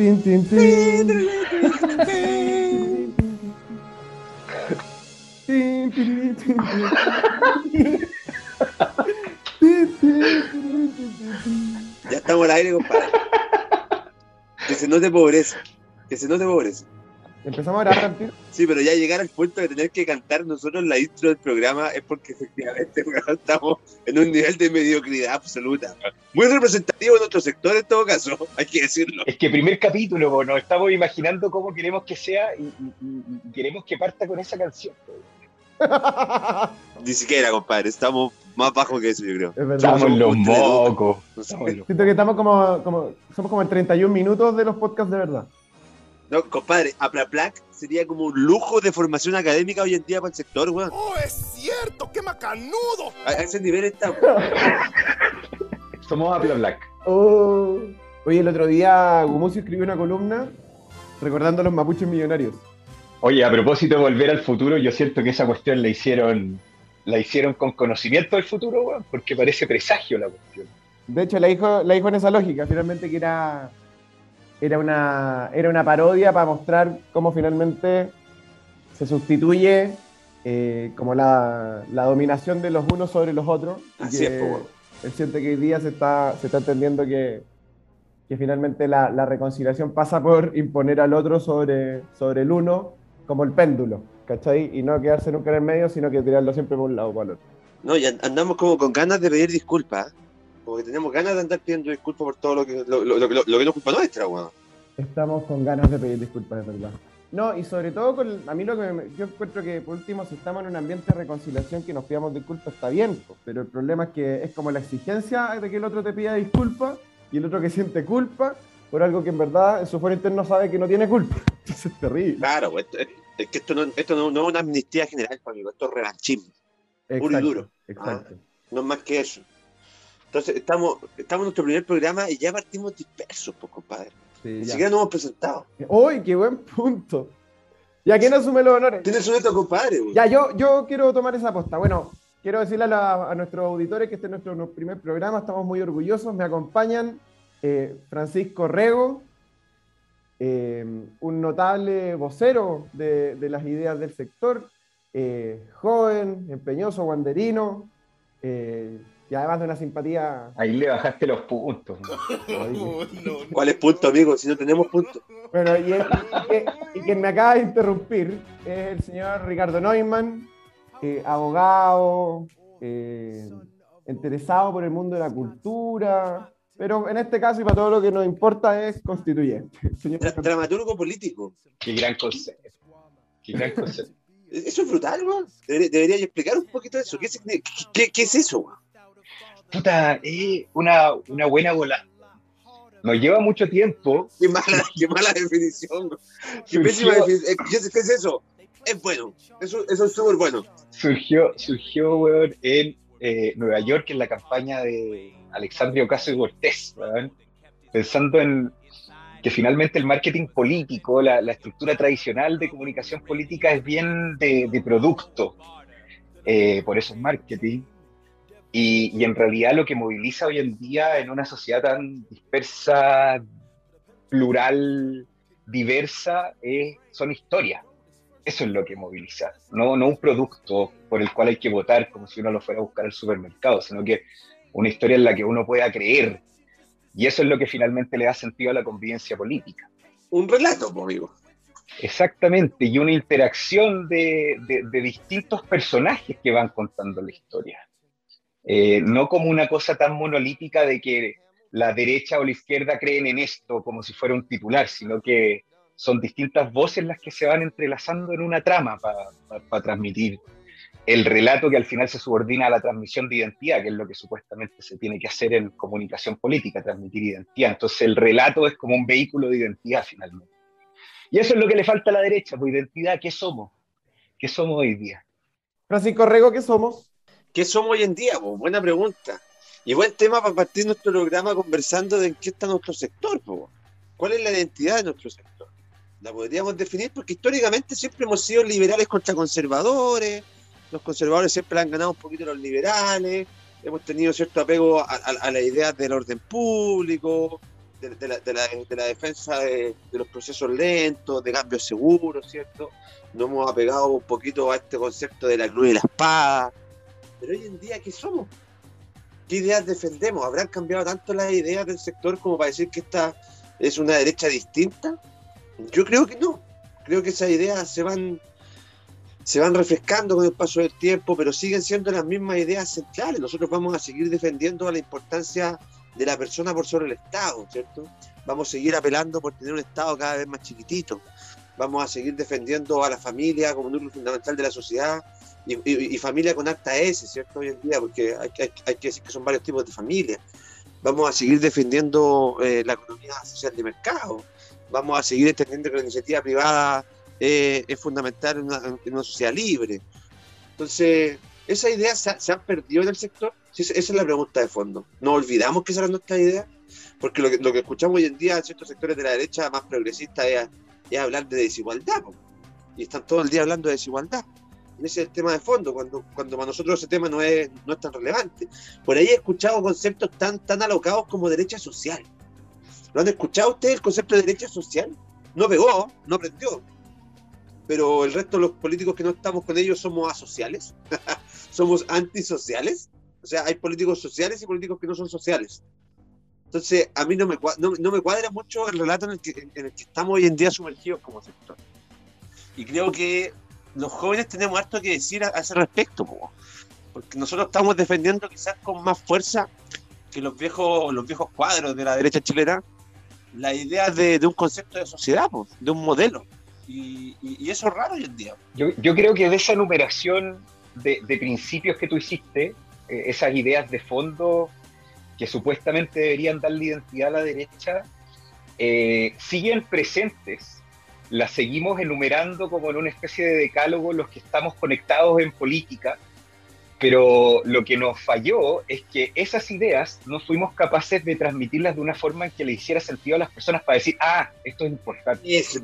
tin, tin, tin. Ya estamos al aire, compadre. Que se note pobreza. Que se note pobreza. Empezamos a grabar al tiro. Sí, pero ya llegar al punto de tener que cantar nosotros la intro del programa es porque efectivamente estamos en un nivel de mediocridad absoluta. Muy representativo de nuestro sector en todo caso, hay que decirlo. Es que primer capítulo, nos estamos imaginando cómo queremos que sea y, y- y- y queremos que parta con esa canción. Ni siquiera, compadre, estamos más bajos que eso, yo creo. Es verdad. Estamos los mocos. Siento que estamos como, como, somos como en 31 minutos de los podcasts de verdad. No, compadre, Aplaplac sería como un lujo de formación académica hoy en día para el sector, weón. ¡Oh, es cierto! ¡Qué macanudo! A a ese nivel está. Somos Apla Black. Oh. Oye, el otro día Gumucio escribió una columna recordando a los mapuches millonarios. Oye, a propósito de volver al futuro, yo siento que esa cuestión la hicieron, la hicieron con conocimiento del futuro, weón, porque parece presagio la cuestión. De hecho, la dijo, la dijo en esa lógica, finalmente que era, era, una, era una parodia para mostrar cómo finalmente se sustituye eh, como la, la dominación de los unos sobre los otros. Así que es, weón. Él siente que hoy día se está, se está entendiendo que, que finalmente la, la reconciliación pasa por imponer al otro sobre, sobre el uno como el péndulo, ¿cachai? Y no quedarse nunca en el medio, sino que tirarlo siempre por un lado o para el otro. No, y and- andamos como con ganas de pedir disculpas. Como que tenemos ganas de andar pidiendo disculpas por todo lo que, lo, lo- lo- lo- que no es culpa nuestra, weón. Estamos con ganas de pedir disculpas, es verdad. No, y sobre todo, con, a mí lo que me- yo encuentro que por último, si estamos en un ambiente de reconciliación que nos pidamos disculpas, está bien, pero el problema es que es como la exigencia de que el otro te pida disculpas y el otro que siente culpa por algo que en verdad en su fuero interno sabe que no tiene culpa. Eso es terrible. Claro, esto, es que esto no, esto no, no es una amnistía general, amigo, esto es revanchismo, puro y duro. Exacto. no es más que eso. Entonces, estamos, estamos en nuestro primer programa y ya partimos dispersos, pues, compadre. Sí, Ni ya. siquiera nos hemos presentado. ¡Uy, qué buen punto! Ya, ¿quién asume los honores? Tienes un neto, compadre, weón. Ya, yo, yo quiero tomar esa aposta. Bueno, quiero decirle a, la- a nuestros auditores que este es nuestro, primer programa, estamos muy orgullosos. Me acompañan eh, Francisco Rego, eh, un notable vocero de, de las ideas del sector, eh, joven, empeñoso, guanderino, y además de una simpatía. Ahí le bajaste los puntos. No, no, ¿Cuál es punto, amigo? Si no tenemos punto. Bueno, y, el- y que- y quien me acaba de interrumpir es el señor Ricardo Neumann, eh, abogado, eh, interesado por el mundo de la cultura, pero en este caso y para todo lo que nos importa es constituyente. Señor Dra- dramaturgo político. Qué gran concepto. Qué gran concepto. Eso es brutal, weón. Debería, debería explicar un poquito eso. ¿Qué, es- qué, qué- qué es eso, weón? Puta, es una, una buena bola. Nos lleva mucho tiempo. Qué mala, qué mala definición. Qué pésima definición. ¿Qué es, qué es eso? Es bueno. Eso, eso es súper bueno. surgió, surgió weón, en eh, Nueva York en la campaña de Alexandria Ocasio Cortés, weón, pensando en que finalmente el marketing político, la, la estructura tradicional de comunicación política es bien de, de producto, eh, por eso es marketing, y, y en realidad lo que moviliza hoy en día en una sociedad tan dispersa, plural, diversa, es- son historias. Eso es lo que moviliza, no, no un producto por el cual hay que votar como si uno lo fuera a buscar al supermercado, sino que una historia en la que uno pueda creer. Y eso es lo que finalmente le da sentido a la convivencia política. Un relato, amigo. Exactamente, y una interacción de, de- de distintos personajes que van contando la historia. Eh, no como una cosa tan monolítica de que la derecha o la izquierda creen en esto como si fuera un titular, sino que son distintas voces las que se van entrelazando en una trama para transmitir el relato que al final se subordina a la transmisión de identidad, que es lo que supuestamente se tiene que hacer en comunicación política, transmitir identidad. Entonces el relato es como un vehículo de identidad finalmente. Y eso es lo que le falta a la derecha, pues identidad, ¿qué somos? ¿Qué somos hoy día? Francisco Rego, ¿qué somos? ¿Qué somos hoy en día? po? Buena pregunta. Y buen tema para partir nuestro programa conversando de en qué está nuestro sector. po. ¿Cuál es la identidad de nuestro sector? La podríamos definir porque históricamente siempre hemos sido liberales contra conservadores. Los conservadores siempre han ganado un poquito a los liberales. Hemos tenido cierto apego a, a- a las ideas del orden público. de, la, de, la, de la defensa de, de, los procesos lentos, de cambios seguros, ¿cierto? Nos hemos apegado un poquito a este concepto de la cruz y la espada. Pero hoy en día, ¿qué somos? ¿Qué ideas defendemos? ¿Habrán cambiado tanto las ideas del sector como para decir que esta es una derecha distinta? Yo creo que no. Creo que esas ideas se van se van refrescando con el paso del tiempo, pero siguen siendo las mismas ideas centrales. Nosotros vamos a seguir defendiendo la importancia de la persona por sobre el Estado, ¿cierto? Vamos a seguir apelando por tener un Estado cada vez más chiquitito. Vamos a seguir defendiendo a la familia como núcleo fundamental de la sociedad y, y, familia con alta S, ¿cierto? Hoy en día, porque hay, hay, hay, que decir que son varios tipos de familia. Vamos a seguir defendiendo eh, la economía social de mercado. Vamos a seguir entendiendo que la iniciativa privada eh, es fundamental en una, en sociedad libre. Entonces, esas ideas se, se, han perdido en el sector. Esa es la pregunta de fondo. No olvidamos que esa era nuestra idea, porque lo que, lo que escuchamos hoy en día en ciertos sectores de la derecha más progresista es, hablar de desigualdad. Y están todo el día hablando de desigualdad. Ese es el tema de fondo, cuando, cuando para nosotros ese tema no es, no es tan relevante. Por ahí he escuchado conceptos tan, tan alocados como derecha social. ¿Lo han escuchado ustedes el concepto de derecha social? No pegó, no prendió pero el resto de los políticos que no estamos con ellos somos asociales, somos antisociales. O sea, hay políticos sociales y políticos que no son sociales. Entonces, a mí no me, no, no me cuadra mucho el relato en el, que, en el que estamos hoy en día sumergidos como sector. Y creo que los jóvenes tenemos harto que decir a, ese respecto, po. porque nosotros estamos defendiendo quizás con más fuerza que los viejos, los viejos cuadros de la derecha chilena la idea de, un concepto de sociedad, de un modelo. Y, y, eso es raro hoy en día. Yo, yo creo que de esa enumeración de, de principios que tú hiciste, eh, esas ideas de fondo que supuestamente deberían darle identidad a la derecha, eh, siguen presentes. Las seguimos enumerando como en una especie de decálogo los que estamos conectados en política, pero lo que nos falló es que esas ideas no fuimos capaces de transmitirlas de una forma en que le hiciera sentido a las personas para decir, ah, esto es importante. Ese.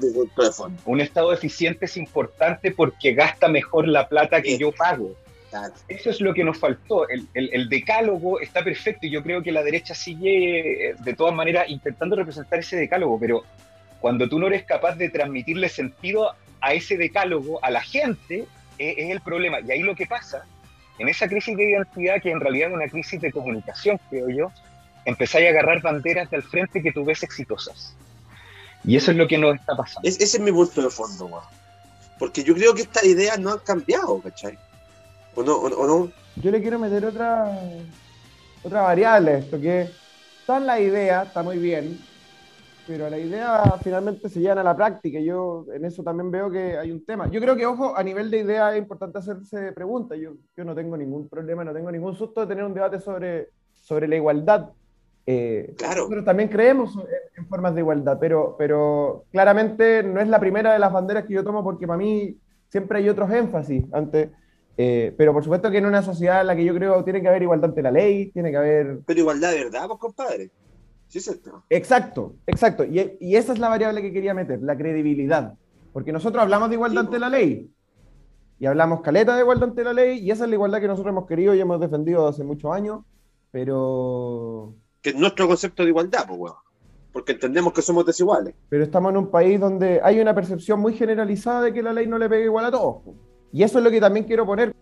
Un Estado eficiente es importante porque gasta mejor la plata que yo pago. Claro. Eso es lo que nos faltó. El, el, el, decálogo está perfecto y yo creo que la derecha sigue de todas maneras intentando representar ese decálogo, pero cuando tú no eres capaz de transmitirle sentido a ese decálogo a la gente, es, es el problema. Y ahí lo que pasa en esa crisis de identidad, que en realidad es una crisis de comunicación, creo yo, empezáis a agarrar banderas del frente que tú ves exitosas. Y eso es lo que nos está pasando. Es, ese es mi punto de fondo, güey. Porque yo creo que estas ideas no han cambiado, ¿cachai? ¿O no, o, o no? Yo le quiero meter otra, otra variable a esto, que está en la idea, está muy bien, pero la idea finalmente se llevan a la práctica. Yo en eso también veo que hay un tema. Yo creo que, ojo, a nivel de idea es importante hacerse preguntas. Yo, yo no tengo ningún problema, no tengo ningún susto de tener un debate sobre, sobre la igualdad. Eh, claro. Pero también creemos en, en, formas de igualdad, pero, pero claramente no es la primera de las banderas que yo tomo porque para mí siempre hay otros énfasis. Ante, eh, pero por supuesto que en una sociedad en la que yo creo tiene que haber igualdad ante la ley, tiene que haber... Pero igualdad de verdad, pues compadre. Sí, es exacto, exacto. Y, y, esa es la variable que quería meter, la credibilidad. Porque nosotros hablamos de igualdad sí, ante la ley. Y hablamos caleta de igualdad ante la ley. Y esa es la igualdad que nosotros hemos querido y hemos defendido hace muchos años. Pero. Que es nuestro concepto de igualdad, pues, weón. Porque entendemos que somos desiguales. Pero estamos en un país donde hay una percepción muy generalizada de que la ley no le pega igual a todos. Y eso es lo que también quiero poner.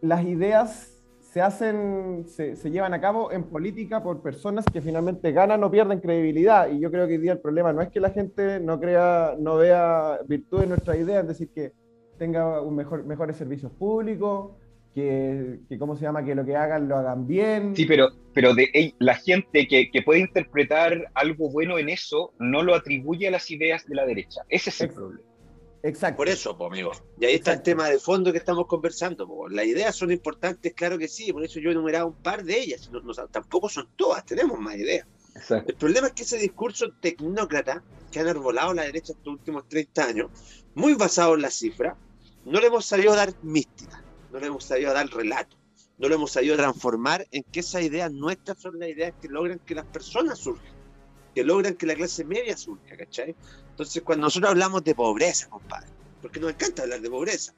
Las ideas se hacen, se, se, llevan a cabo en política por personas que finalmente ganan o pierden credibilidad. Y yo creo que hoy día el problema no es que la gente no crea, no vea virtud en nuestras ideas, es decir, que tenga un mejor, mejores servicios públicos, que, que, ¿cómo se llama? Que lo que hagan lo hagan bien. Sí, pero, pero de, hey, la gente que, que, puede interpretar algo bueno en eso no lo atribuye a las ideas de la derecha. Ese es el problema. Exacto. Por eso, po, amigo. Y ahí está el tema de fondo que estamos conversando. Po. Las ideas son importantes, claro que sí. Por eso yo he enumerado un par de ellas. No, no, tampoco son todas, tenemos más ideas. Exacto. El problema es que ese discurso tecnócrata que han arbolado la derecha estos últimos 30 años, muy basado en la cifra, no le hemos sabido dar mística, no le hemos sabido dar relato, no le hemos sabido transformar en que esas ideas nuestras son las ideas que logran que las personas surjan, que logran que la clase media surja, ¿cachai? Entonces, cuando nosotros hablamos de pobreza, compadre, porque nos encanta hablar de pobreza,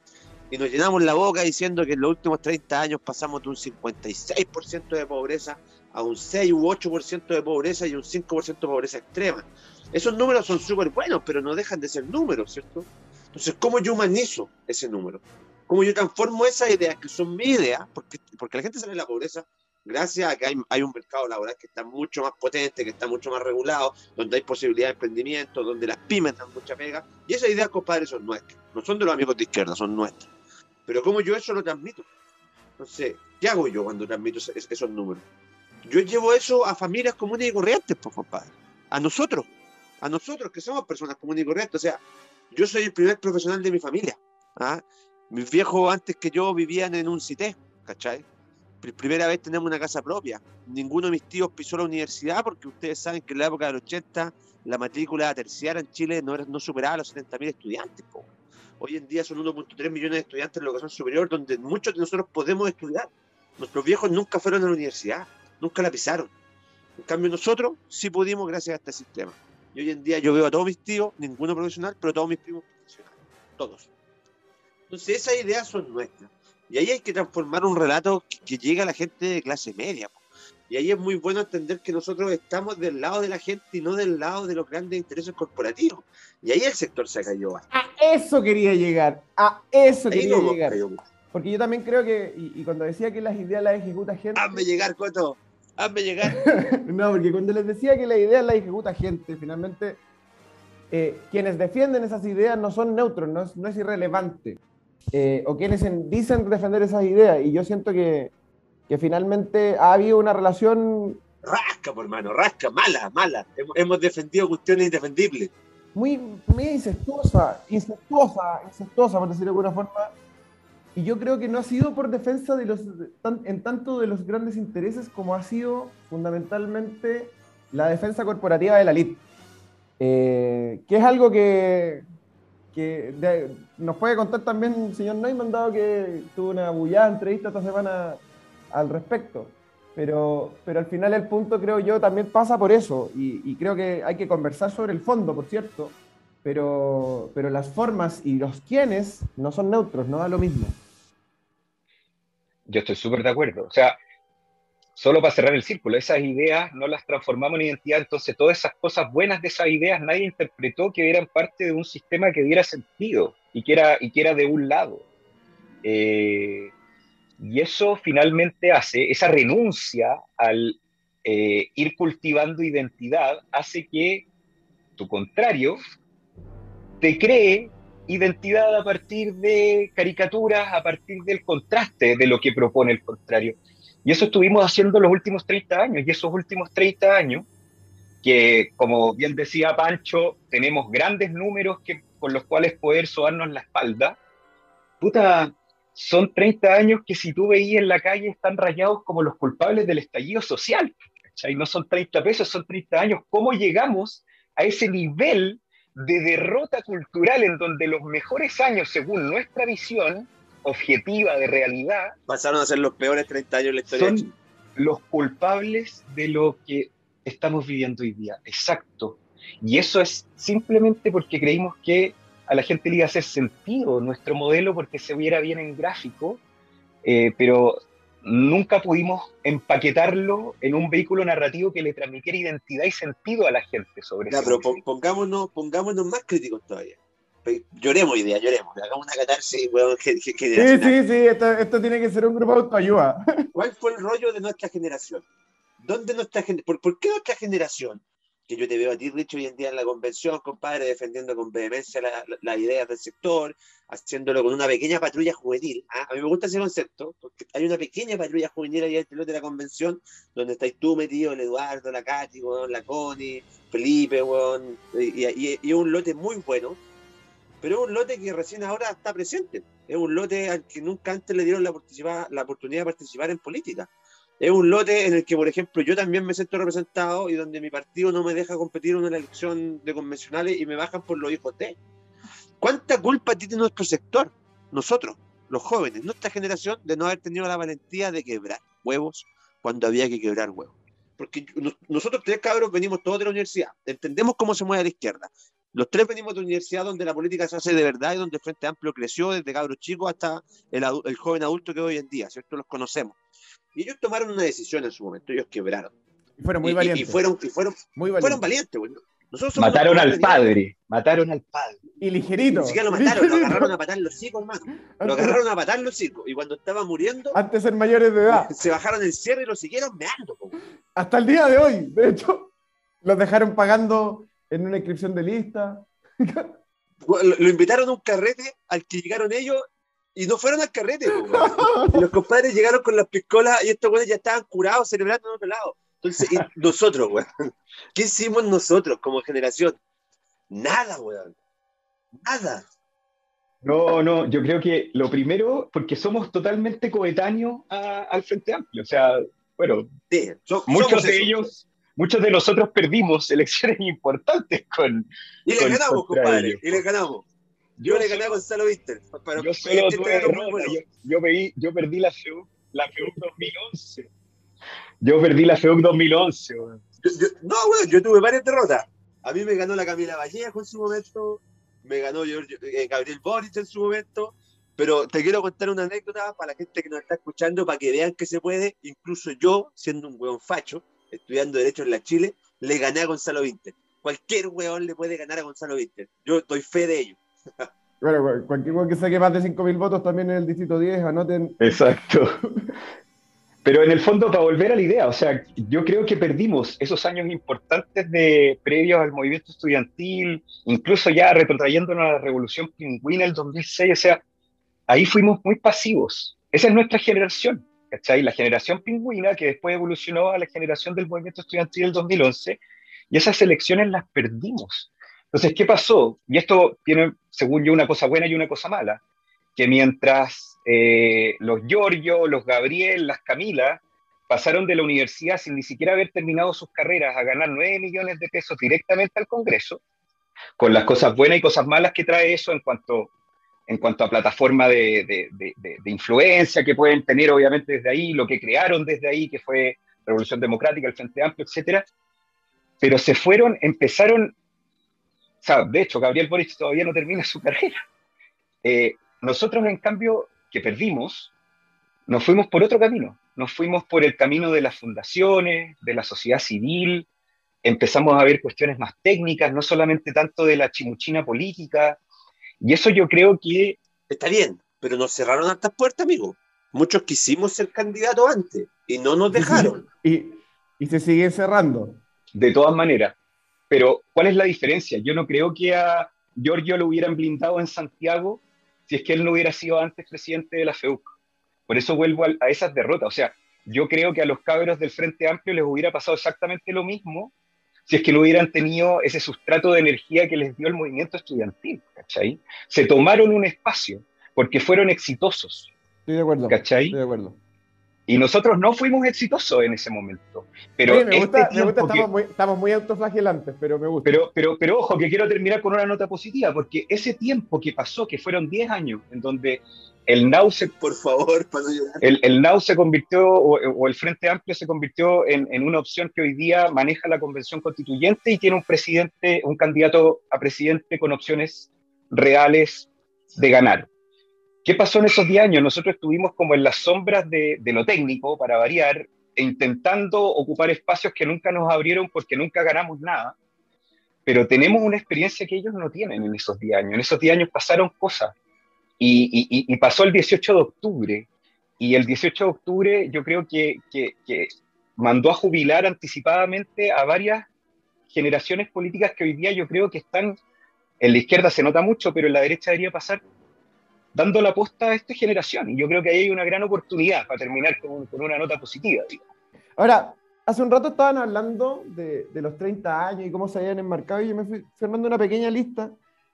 y nos llenamos la boca diciendo que en los últimos 30 años pasamos de un 56% de pobreza a un 6 u 8% de pobreza y un 5% de pobreza extrema. Esos números son súper buenos, pero no dejan de ser números, ¿cierto? Entonces, ¿cómo yo humanizo ese número? ¿Cómo yo transformo esas ideas que son mi idea? Porque, porque la gente sale de la pobreza gracias a que hay, hay, un mercado laboral que está mucho más potente, que está mucho más regulado, donde hay posibilidad de emprendimiento, donde las pymes dan mucha pega. Y esas ideas, compadre, son nuestras. No son de los amigos de izquierda, son nuestras. Pero ¿cómo yo eso lo transmito? Entonces, ¿qué hago yo cuando transmito esos números? Yo llevo eso a familias comunes y corrientes, pues, compadre. A nosotros. A nosotros, que somos personas comunes y corrientes. O sea, yo soy el primer profesional de mi familia. ¿ah? Mis viejos, antes que yo, vivían en un CITE, ¿cachai? Primera vez tenemos una casa propia. Ninguno de mis tíos pisó la universidad porque ustedes saben que en la época del 80 la matrícula terciaria en Chile no, era, no superaba los 70.000 estudiantes. Hoy en día son 1.3 millones de estudiantes en la educación superior donde muchos de nosotros podemos estudiar. Nuestros viejos nunca fueron a la universidad, nunca la pisaron. En cambio nosotros sí pudimos gracias a este sistema. Y hoy en día yo veo a todos mis tíos, ninguno profesional, pero todos mis primos profesionales. Todos. Entonces esas ideas son nuestras. Y ahí hay que transformar un relato que, llegue a la gente de clase media. Y ahí es muy bueno entender que nosotros estamos del lado de la gente y no del lado de los grandes intereses corporativos. Y ahí el sector se cayó. A eso quería llegar, a eso quería llegar. Porque yo también creo que, y, cuando decía que las ideas las ejecuta gente... Hazme llegar, Coto, hazme llegar. no, porque cuando les decía que las ideas las ejecuta gente, finalmente eh, quienes defienden esas ideas no son neutros, no es, no es irrelevante. Eh, o quienes dicen defender esas ideas. Y yo siento que, que finalmente ha habido una relación... Rasca, por hermano, rasca, mala, mala. Hemos, defendido cuestiones indefendibles. Muy, muy incestuosa, incestuosa, incestuosa, por decirlo de alguna forma. Y yo creo que no ha sido por defensa de los, en tanto de los grandes intereses como ha sido fundamentalmente la defensa corporativa de la elite. Eh, que es algo que, que nos puede contar también señor Neumann, dado que tuvo una bullada entrevista esta semana al respecto. Pero, pero al final el punto, creo yo, también pasa por eso. Y, creo que hay que conversar sobre el fondo, por cierto. Pero, pero las formas y los quiénes no son neutros, no da lo mismo. Yo estoy súper de acuerdo. O sea, solo para cerrar el círculo, esas ideas no las transformamos en identidad, entonces todas esas cosas buenas de esas ideas nadie interpretó que eran parte de un sistema que diera sentido y que era, y que de un lado. Eh, y eso finalmente hace, esa renuncia al eh, ir cultivando identidad, hace que tu contrario te cree identidad a partir de caricaturas, a partir del contraste de lo que propone el contrario. Y eso estuvimos haciendo los últimos 30 años. Y esos últimos 30 años, que como bien decía Pancho, tenemos grandes números que, con los cuales poder sobarnos la espalda, puta, son 30 años que si tú veías en la calle están rayados como los culpables del estallido social. Y no son 30 pesos, son 30 años. ¿Cómo llegamos a ese nivel de derrota cultural en donde los mejores años, según nuestra visión, objetiva de realidad. Pasaron a ser los peores 30 años de la historia. Son los culpables de lo que estamos viviendo hoy día. Exacto. Y eso es simplemente porque creímos que a la gente le iba a hacer sentido nuestro modelo porque se viera bien en gráfico, eh, pero nunca pudimos empaquetarlo en un vehículo narrativo que le transmitiera identidad y sentido a la gente sobre eso. Pero pongámonos, pongámonos más críticos todavía lloremos idea, lloremos, hagamos una catarsis, weón, Sí, sí, sí, esto, esto, tiene que ser un grupo de autoayuda. ¿Cuál fue el rollo de nuestra generación? ¿Dónde nuestra por, ¿Por qué nuestra generación? Que yo te veo a ti, Rich, hoy en día en la convención, compadre, defendiendo con vehemencia las la, ideas del sector, haciéndolo con una pequeña patrulla juvenil. ¿ah? A mí me gusta ese concepto, porque hay una pequeña patrulla juvenil ahí al de la convención, donde estáis tú metido, el Eduardo, la Katy, la Connie, Felipe, weón, y, y, y un lote muy bueno pero es un lote que recién ahora está presente. Es un lote al que nunca antes le dieron la, oportunidad de participar en política. Es un lote en el que, por ejemplo, yo también me siento representado y donde mi partido no me deja competir en una elección de convencionales y me bajan por los hijos de. ¿Cuánta culpa tiene nuestro sector? Nosotros, los jóvenes, nuestra generación, de no haber tenido la valentía de quebrar huevos cuando había que quebrar huevos. Porque nosotros tres cabros venimos todos de la universidad, entendemos cómo se mueve a la izquierda, los tres venimos de una universidad donde la política se hace de verdad y donde el Frente Amplio creció desde cabros chicos hasta el, joven adulto que hoy en día, ¿cierto? Los conocemos. Y ellos tomaron una decisión en su momento, ellos quebraron. Y fueron muy Y- valientes. Y, fueron, y fueron, muy fueron valientes. valientes, güey. Nosotros somos Mataron al padre, mataron al padre. Y ligerito. Ni siquiera lo mataron, lo agarraron a patar los hocico, hermano. Lo agarraron a patar los hocico. Y cuando estaba muriendo, Antes de ser mayores de edad. se bajaron el cierre y lo siguieron meando. po. Hasta el día de hoy, de hecho, los dejaron pagando en una inscripción de lista. Lo, lo invitaron a un carrete al que llegaron ellos y no fueron al carrete. po, los compadres llegaron con las piscolas y estos güeyes ya estaban curados, celebrando en otro lado. Entonces, y nosotros, weón. ¿Qué hicimos nosotros como generación? Nada, weón. Nada. No, no, yo creo que lo primero, porque somos totalmente coetáneos a- al Frente Amplio. O sea, bueno, Sí, so- muchos de eso. ellos, muchos de nosotros perdimos elecciones importantes con. Y le con- ganamos, compadre. ellos. Y le ganamos. Yo, le gané a Gonzalo Víctor. Pero yo este solo tuve bueno. yo, yo perdí, yo perdí la FEUC, la FEUC 2011. Yo perdí la FEUC 2011. weón. Yo- yo- no, weón, yo tuve varias derrotas. A mí me ganó la Camila Vallejo en su momento, me ganó eh, Gabriel Boric en su momento, pero te quiero contar una anécdota para la gente que nos está escuchando, para que vean que se puede. Incluso yo, siendo un weón facho, estudiando Derecho en la Chile, le gané a Gonzalo Vinter. Cualquier weón le puede ganar a Gonzalo Vinter. Yo doy fe de ello. Bueno, cu- cualquier cual que saque más de 5.000 votos también en el distrito 10, anoten. Exacto. Pero en el fondo, para volver a la idea, o sea, yo creo que perdimos esos años importantes de previos al movimiento estudiantil, incluso ya retrotrayéndonos a la revolución pingüina del 2006, o sea, ahí fuimos muy pasivos. Esa es nuestra generación, ¿cachai? La generación pingüina que después evolucionó a la generación del movimiento estudiantil del 2011, y esas elecciones las perdimos. Entonces, ¿qué pasó? Y esto tiene, según yo, una cosa buena y una cosa mala que mientras eh, los Giorgio, los Gabriel, las Camila pasaron de la universidad sin ni siquiera haber terminado sus carreras a ganar 9 millones de pesos directamente al Congreso, con las cosas buenas y cosas malas que trae eso en cuanto, en cuanto a plataforma de, de- influencia que pueden tener obviamente desde ahí, lo que crearon desde ahí, que fue Revolución Democrática, el Frente Amplio, etcétera, pero se fueron, empezaron, o sea, de hecho, Gabriel Boric todavía no termina su carrera. Eh, nosotros, en cambio, que perdimos, nos fuimos por otro camino. Nos fuimos por el camino de las fundaciones, de la sociedad civil. Empezamos a ver cuestiones más técnicas, no solamente tanto de la chimuchina política. Y eso yo creo que Está bien, pero nos cerraron hartas puertas, amigo. Muchos quisimos ser candidatos antes y no nos dejaron. Y, y se sigue cerrando. de todas maneras. Pero, ¿cuál es la diferencia? Yo no creo que a Giorgio lo hubieran blindado en Santiago si es que él no hubiera sido antes presidente de la FEUC. Por eso vuelvo a, a esas derrotas. O sea, yo creo que a los cabros del Frente Amplio les hubiera pasado exactamente lo mismo si es que no hubieran tenido ese sustrato de energía que les dio el movimiento estudiantil, ¿cachai? Se tomaron un espacio porque fueron exitosos, Estoy de acuerdo. ¿cachai? Estoy de acuerdo. Y nosotros no fuimos exitosos en ese momento. Pero Oye, me este gusta, me que- estamos, muy, estamos muy autoflagelantes, pero me gusta. Pero, pero, pero ojo, que quiero terminar con una nota positiva, porque ese tiempo que pasó, que fueron 10 años, en donde el NAU se, Por favor, para el, el NAU se convirtió, o, o el Frente Amplio se convirtió en, en una opción que hoy día maneja la Convención Constituyente y tiene un presidente, un candidato a presidente con opciones reales de ganar. ¿Qué pasó en esos 10 años? Nosotros estuvimos como en las sombras de, de lo técnico, para variar, e intentando ocupar espacios que nunca nos abrieron porque nunca ganamos nada pero tenemos una experiencia que ellos no tienen en esos 10 años. En esos 10 años pasaron cosas. Y, y- y- pasó el 18 de octubre. Y el 18 de octubre yo creo que, que- que mandó a jubilar anticipadamente a varias generaciones políticas que hoy día yo creo que están, en la izquierda se nota mucho, pero en la derecha debería pasar dando la posta a esta generación. Y yo creo que ahí hay una gran oportunidad para terminar con, con una nota positiva. Ahora, hace un rato estaban hablando de, de los 30 años y cómo se habían enmarcado y yo me fui formando una pequeña lista.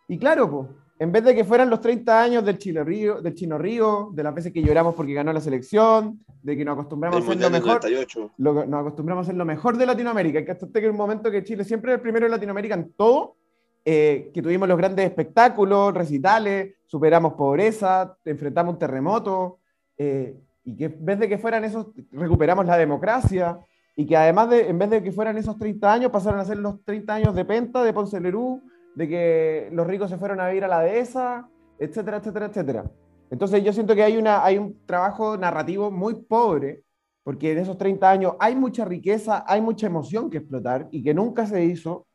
Y claro, pues, en vez de que fueran los 30 años del Chile Río, del Chino Río, de las veces que lloramos porque ganó la selección, de que nos acostumbramos a ser lo mejor, 98. lo que- nos acostumbramos a ser lo mejor de Latinoamérica, que hasta este que es un momento que Chile siempre es el primero en Latinoamérica en todo, eh, que tuvimos los grandes espectáculos, recitales, superamos pobreza, enfrentamos un terremoto, eh, y que en vez de que fueran esos, recuperamos la democracia, y que además de, en vez de que fueran esos 30 años, pasaron a ser los 30 años de Penta, de Ponce Lerú, de que los ricos se fueron a vivir a la dehesa, etcétera, etcétera, etcétera. Entonces yo siento que hay, una, hay un trabajo narrativo muy pobre porque en esos 30 años hay mucha riqueza, hay mucha emoción que explotar y que nunca se hizo.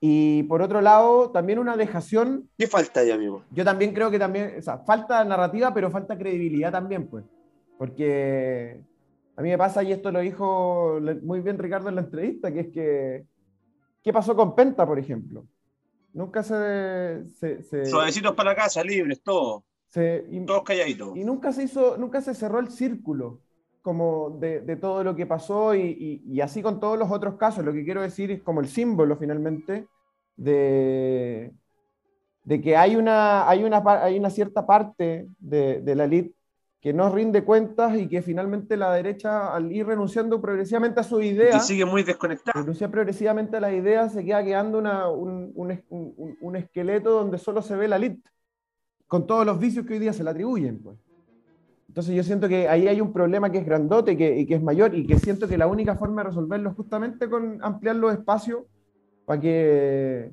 Y por otro lado, también una dejación. ¿Qué falta ahí, amigo? Yo también creo que también, o sea, falta narrativa, pero falta credibilidad también, pues. Porque a mí me pasa, y esto lo dijo muy bien Ricardo en la entrevista, que es que, ¿qué pasó con Penta, por ejemplo? Nunca se... se, Suavecitos para la casa, libres, todo. todos calladitos. Y nunca se hizo, nunca se cerró el círculo como de, de todo lo que pasó y, y, así con todos los otros casos. Lo que quiero decir es como el símbolo finalmente de, de que hay una, hay, una, hay una cierta parte de, de la elite que no rinde cuentas y que finalmente la derecha, al ir renunciando progresivamente a su idea, sigue muy desconectada. Renuncia progresivamente a la idea, se queda quedando una, un, un, un, esqueleto donde solo se ve la elite, con todos los vicios que hoy día se le atribuyen. Pues. Entonces yo siento que ahí hay un problema que es grandote que, y que es mayor y que siento que la única forma de resolverlo es justamente con ampliar los espacios para que,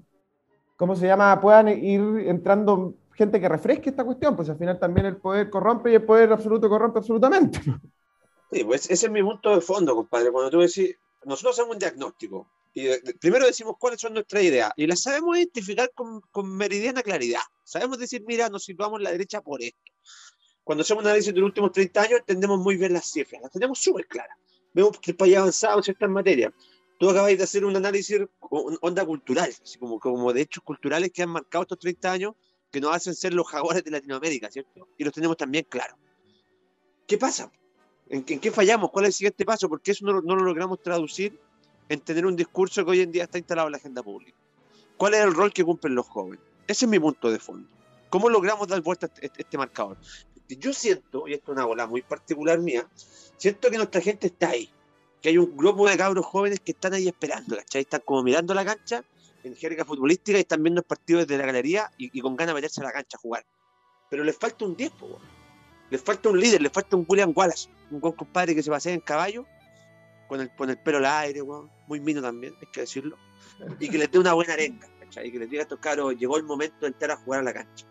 ¿cómo se llama?, puedan ir entrando gente que refresque esta cuestión, pues al final también el poder corrompe y el poder absoluto corrompe absolutamente. Sí, pues ese es mi punto de fondo, compadre. Cuando tú decís, nosotros hacemos un diagnóstico y primero decimos cuáles son nuestras ideas y las sabemos identificar con, con meridiana claridad. Sabemos decir, mira, nos situamos la derecha por esto cuando hacemos un análisis de los últimos 30 años, entendemos muy bien las cifras, las tenemos súper claras. Vemos que el país ha avanzado en ciertas materias. Tú acabáis de hacer un análisis con onda cultural, así como, como de hechos culturales que han marcado estos 30 años, que nos hacen ser los jaguares de Latinoamérica, ¿cierto? Y los tenemos también claros. ¿Qué pasa? ¿En, qué fallamos? ¿Cuál es el siguiente paso? Porque eso no, no, lo logramos traducir en tener un discurso que hoy en día está instalado en la agenda pública. ¿Cuál es el rol que cumplen los jóvenes? Ese es mi punto de fondo. ¿Cómo logramos dar vuelta a este, este marcador? yo siento, y esto es una bola muy particular mía, siento que nuestra gente está ahí, que hay un grupo de cabros jóvenes que están ahí esperando, ¿cachai? Están como mirando la cancha en jerga futbolística y están viendo el partido desde la galería y, con ganas de meterse a la cancha a jugar. Pero les falta un 10, les falta un líder, les falta un William Wallace, un buen compadre que se pasea en caballo, con el, pelo al aire, muy mino también, hay que decirlo, y que les dé una buena arenga. Y que les diga a estos cabros, llegó el momento de entrar a jugar a la cancha.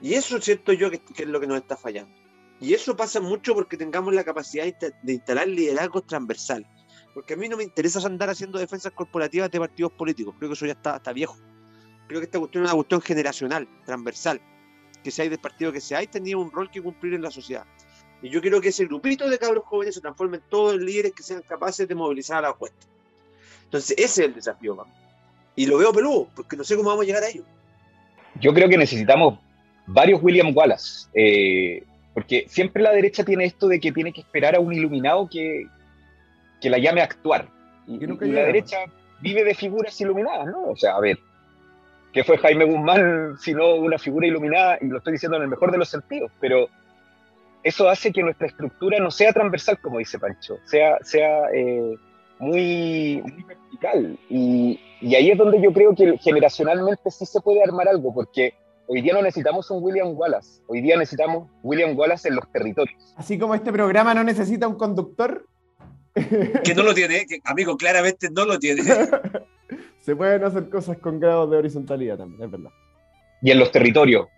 Y eso siento yo que, es lo que nos está fallando. Y eso pasa mucho porque tengamos la capacidad de instalar liderazgos transversales. Porque a mí no me interesa andar haciendo defensas corporativas de partidos políticos. Creo que eso ya está, está viejo. Creo que esta cuestión es una cuestión generacional, transversal. Que hay del partido que sea, tenía un rol que cumplir en la sociedad. Y yo quiero que ese grupito de cabros jóvenes se transformen todos en líderes que sean capaces de movilizar a la cuesta. Entonces, ese es el desafío, vamos. Y lo veo peludo, porque no sé cómo vamos a llegar a ello. Yo creo que necesitamos varios William Wallace, eh, porque siempre la derecha tiene esto de que tiene que esperar a un iluminado que, que la llame a actuar. Y, la derecha vive de figuras iluminadas, ¿no? O sea, a ver, ¿qué fue Jaime Guzmán sino una figura iluminada? Y lo estoy diciendo en el mejor de los sentidos, pero eso hace que nuestra estructura no sea transversal, como dice Pancho, sea, sea eh, muy, muy, vertical. Y, y ahí es donde yo creo que generacionalmente sí se puede armar algo, porque Hoy día no necesitamos un William Wallace, hoy día necesitamos William Wallace en los territorios. Así como este programa no necesita un conductor. Que no lo tiene, que, amigo, claramente no lo tiene. Se pueden hacer cosas con grados de horizontalidad también, es verdad. Y en los territorios,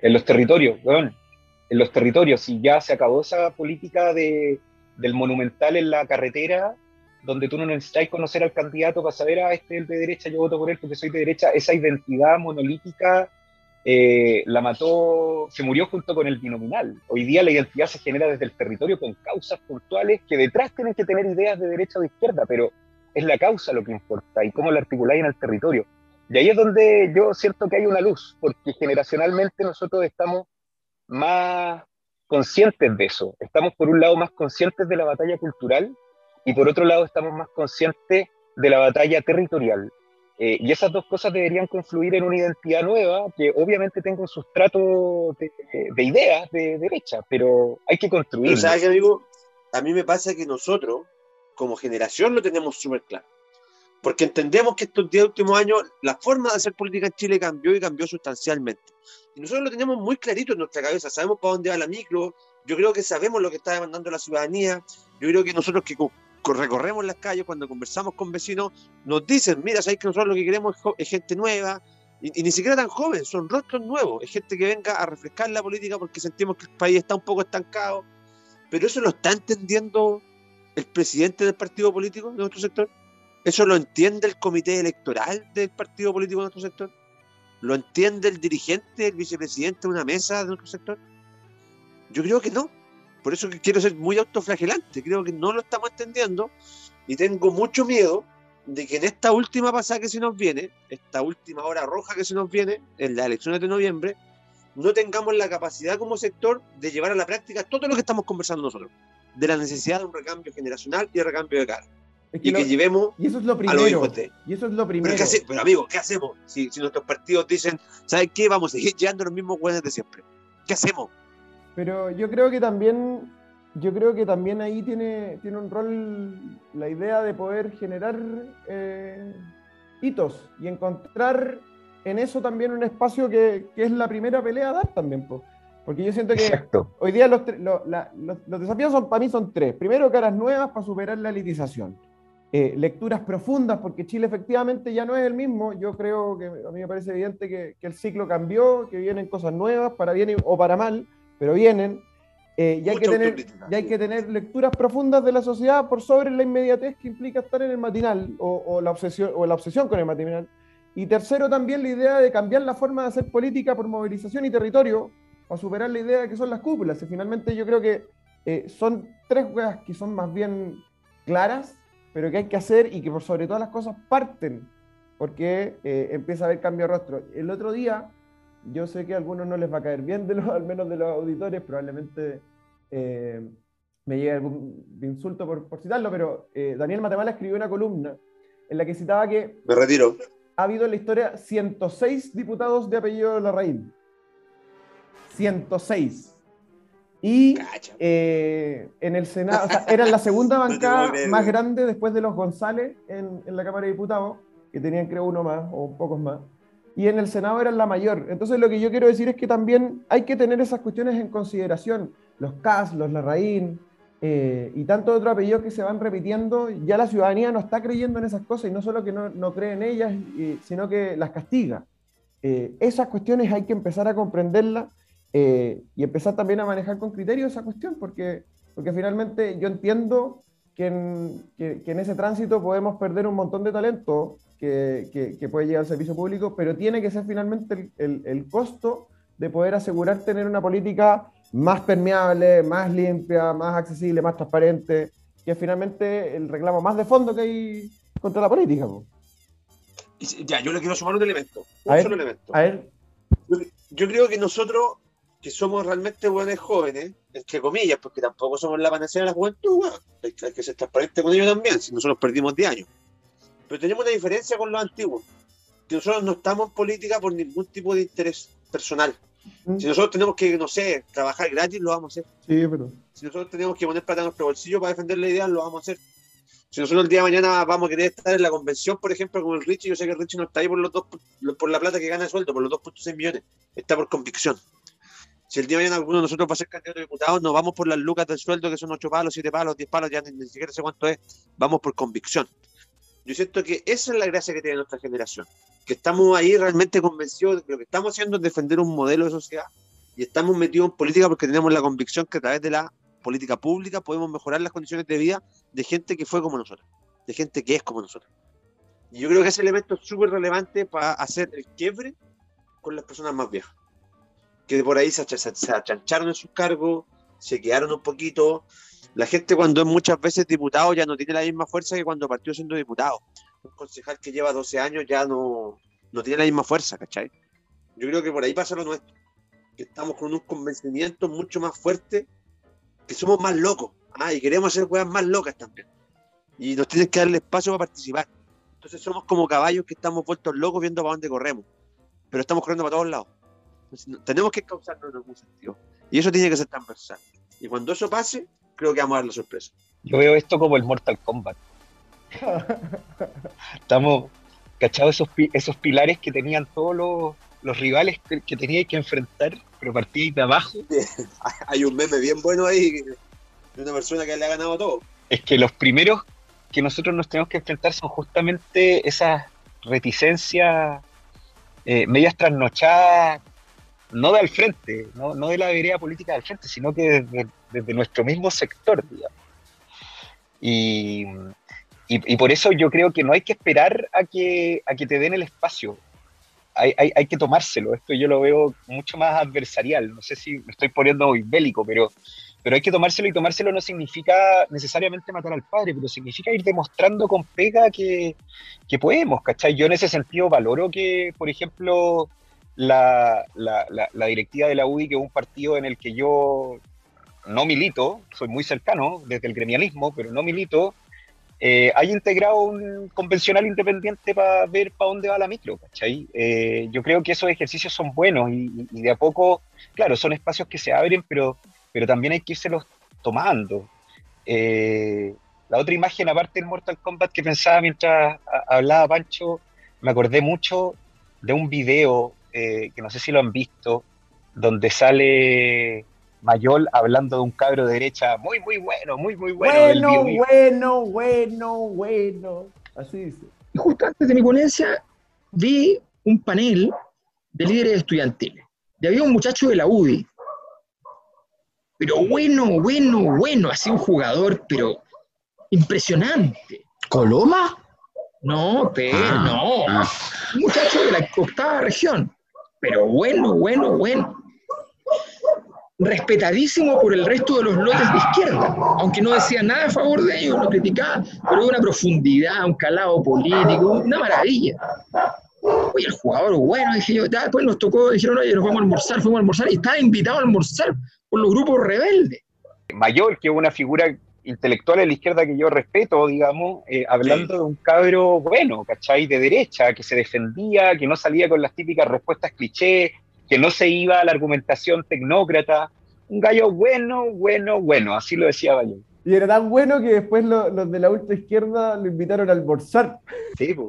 en los territorios, en los territorios, y ya se acabó esa política de, del monumental en la carretera, donde tú no necesitas conocer al candidato para saber, ah, este es el de derecha, yo voto por él porque soy de derecha, esa identidad monolítica eh, la mató, se murió junto con el binominal. Hoy día la identidad se genera desde el territorio con causas puntuales que detrás tienen que tener ideas de derecha o de izquierda, pero es la causa lo que importa y cómo la articuláis en el territorio. Y ahí es donde yo siento que hay una luz, porque generacionalmente nosotros estamos más conscientes de eso. Estamos por un lado más conscientes de la batalla cultural y por otro lado estamos más conscientes de la batalla territorial. Eh, y esas dos cosas deberían confluir en una identidad nueva que obviamente tenga un sustrato de, ideas de derecha, pero hay que construir. ¿Sabes qué, amigo? A mí me pasa que nosotros, como generación, lo tenemos súper claro. Porque entendemos que estos 10 últimos años la forma de hacer política en Chile cambió y cambió sustancialmente. Y nosotros lo tenemos muy clarito en nuestra cabeza, sabemos para dónde va la micro, yo creo que sabemos lo que está demandando la ciudadanía, yo creo que nosotros que recorremos las calles, cuando conversamos con vecinos, nos dicen, mira, sabéis que nosotros lo que queremos es, gente nueva, y, ni siquiera tan joven, son rostros nuevos, es gente que venga a refrescar la política porque sentimos que el país está un poco estancado, pero eso lo está entendiendo el presidente del partido político de nuestro sector? ¿Eso lo entiende el comité electoral del partido político de nuestro sector? ¿Lo entiende el dirigente, el vicepresidente de una mesa de nuestro sector? Yo creo que no. Por eso que quiero ser muy autoflagelante. Creo que no lo estamos entendiendo y tengo mucho miedo de que en esta última pasada que se nos viene, esta última hora roja que se nos viene, en las elecciones de noviembre, no tengamos la capacidad como sector de llevar a la práctica todo lo que estamos conversando nosotros, de la necesidad de un recambio generacional y de recambio de cara. Es que Y lo- que llevemos y eso es lo a los primero. hijos de... Y eso es lo Pero, primero. ¿qué hace- pero amigo, ¿qué hacemos? Si, si nuestros partidos dicen, ¿sabes qué? Vamos a seguir llevando los mismos hueones de siempre. ¿Qué hacemos? Pero yo creo que también, yo creo que también ahí tiene, tiene un rol la idea de poder generar eh, hitos y encontrar en eso también un espacio que, que es la primera pelea a dar también. po. Porque yo siento que Exacto. hoy día los, lo- la- los, los desafíos son, para mí son tres. Primero, caras nuevas para superar la elitización. Eh, lecturas profundas, porque Chile efectivamente ya no es el mismo. Yo creo que a mí me parece evidente que, que el ciclo cambió, que vienen cosas nuevas, para bien o para mal, pero vienen. Eh, y, hay que tener, y hay que tener lecturas profundas de la sociedad por sobre la inmediatez que implica estar en el matinal o, o la, obsesión, o la obsesión con el matinal. Y tercero, también la idea de cambiar la forma de hacer política por movilización y territorio para superar la idea de que son las cúpulas. Y finalmente yo creo que eh, son tres cosas que son más bien claras, pero que hay que hacer y que por sobre todas las cosas parten, porque eh, empieza a haber cambio de rostro. El otro día, yo sé que a algunos no les va a caer bien, de los, al menos de los auditores, probablemente eh, me llegue algún insulto por, por citarlo, pero eh, Daniel Matamala escribió una columna en la que citaba que Me retiro. ha habido en la historia 106 diputados de apellido Larraín. 106. Y eh, en el Senado, o sea, era la segunda No bancada creer, más grande después de los González en, en la Cámara de Diputados, que tenían creo uno más o pocos más. Y en el Senado eran la mayor. Entonces lo que yo quiero decir es que también hay que tener esas cuestiones en consideración. Los CAS, los Larraín eh, y tantos otros apellidos que se van repitiendo, ya la ciudadanía no está creyendo en esas cosas y no solo que no, no cree en ellas, y- sino que las castiga. Eh, esas cuestiones hay que empezar a comprenderlas eh, y empezar también a manejar con criterio esa cuestión, porque, porque finalmente yo entiendo que en, que- que en ese tránsito podemos perder un montón de talento que, que- que puede llegar al servicio público, pero tiene que ser finalmente el, el- el costo de poder asegurar tener una política más permeable, más limpia, más accesible, más transparente, que es finalmente el reclamo más de fondo que hay contra la política. po. Ya, yo le quiero sumar un elemento. Un solo elemento. A ver, Yo, yo creo que nosotros, que somos realmente buenos jóvenes, entre comillas, porque tampoco somos la panacea de la juventud, que- hay que ser transparente con ellos también, si nosotros perdimos 10 años. Pero tenemos una diferencia con los antiguos, que nosotros no estamos en política por ningún tipo de interés personal. Si nosotros tenemos que, no sé, trabajar gratis, lo vamos a hacer. sí, pero... Si nosotros tenemos que poner plata en nuestro bolsillo para defender la idea, lo vamos a hacer. Si nosotros el día de mañana vamos a querer estar en la convención, por ejemplo, con el Richie, yo sé que el Richie no está ahí por los dos, por la plata que gana de sueldo, por los 2.6 millones, está por convicción. Si el día de mañana alguno de nosotros va a ser candidato a diputado, no vamos por las lucas del sueldo, que son 8 palos, 7 palos, 10 palos, ya ni, ni siquiera sé cuánto es, vamos por convicción. Yo siento que esa es la gracia que tiene nuestra generación, que estamos ahí realmente convencidos de que lo que estamos haciendo es defender un modelo de sociedad y estamos metidos en política porque tenemos la convicción que a través de la política pública podemos mejorar las condiciones de vida de gente que fue como nosotros, de gente que es como nosotros. Y yo creo que ese elemento es súper relevante para hacer el quiebre con las personas más viejas, que por ahí se- se achancharon en sus cargos, se quedaron un poquito. La gente cuando es muchas veces diputado ya no tiene la misma fuerza que cuando partió siendo diputado. Un concejal que lleva 12 años ya no, no tiene la misma fuerza, ¿cachai? Yo creo que por ahí pasa lo nuestro, que estamos con un convencimiento mucho más fuerte, que somos más locos, ah, y queremos hacer cosas más locas también. Y nos tienen que darle espacio para participar. Entonces somos como caballos que estamos vueltos locos viendo para dónde corremos, pero estamos corriendo para todos lados. Entonces, tenemos que causarnos en algún sentido. Y eso tiene que ser transversal. Y cuando eso pase, creo que vamos a dar la sorpresa. Yo veo esto como el Mortal Kombat. Estamos, ¿cachados? Esos, pi- esos pilares que tenían todos los, los rivales que, que teníais que enfrentar, pero partíais de abajo. Hay un meme bien bueno ahí de una persona que le ha ganado todo. Es que los primeros que nosotros nos tenemos que enfrentar son justamente esas reticencias eh, medias trasnochadas, no del frente, no, no de la vereda política del frente, sino que desde, nuestro mismo sector, digamos. Y, y, y por eso yo creo que no hay que esperar a que, a que te den el espacio. Hay, hay, hay, que tomárselo. Esto yo lo veo mucho más adversarial. No sé si me estoy poniendo muy bélico, pero, pero hay que tomárselo y tomárselo no significa necesariamente matar al padre, pero significa ir demostrando con pega que, que podemos, ¿cachai? Yo en ese sentido valoro que, por ejemplo, la, la, directiva de la UDI, que es un partido en el que yo no milito, soy muy cercano desde el gremialismo, pero no milito, eh, integrado un convencional independiente para ver para dónde va la micro, ¿cachai? Eh, yo creo que esos ejercicios son buenos y, y, de a poco, claro, son espacios que se abren, pero, pero también hay que irselos tomando. Eh, la otra imagen, aparte del Mortal Kombat, que pensaba mientras hablaba Pancho, me acordé mucho de un video eh, que no sé si lo han visto, donde sale Mayol hablando de un cabro de derecha muy, muy bueno, muy, muy bueno. Bueno, bueno, bueno, bueno. Así dice. Y justo antes de mi ponencia vi un panel de líderes estudiantiles. Y había un muchacho de la UDI. Pero bueno, bueno, bueno, así un jugador, pero impresionante. ¿Coloma? No, pero ah, no. Ah. Un muchacho de la octava región. Pero bueno, bueno, bueno respetadísimo por el resto de los lotes de izquierda, aunque no decía nada a favor de ellos, lo criticaba, pero de una profundidad, un calado político, una maravilla. Oye, el jugador bueno, dije yo, ya después nos tocó, dijeron, oye, nos vamos a almorzar, fuimos a almorzar, y estaba invitado a almorzar por los grupos rebeldes. Mayor, que una figura intelectual de la izquierda que yo respeto, digamos, eh, hablando sí. de un cabro bueno, ¿cachai? De derecha, que se defendía, que no salía con las típicas respuestas cliché, que no se iba a la argumentación tecnócrata. Un gallo bueno, bueno, bueno, así lo decía Bayón. Y era tan bueno que después los, los de la ultra izquierda lo invitaron a almorzar. Sí, pues.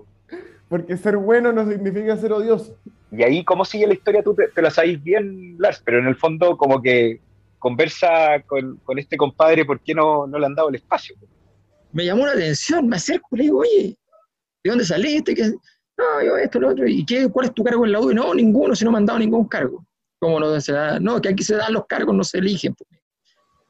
Porque ser bueno no significa ser odioso. Y ahí, ¿cómo sigue la historia? Tú te, te la sabes bien, Lars, pero en el fondo, como que conversa con, este compadre, ¿por qué no, le han dado el espacio? Me llamó la atención, me acerco y le digo, oye, ¿de dónde saliste? No, yo esto, lo otro. ¿Y qué, cuál es tu cargo en la UDI? No, ninguno, si no me han dado ningún cargo. ¿Cómo no se da? No, que aquí se dan los cargos, no se eligen.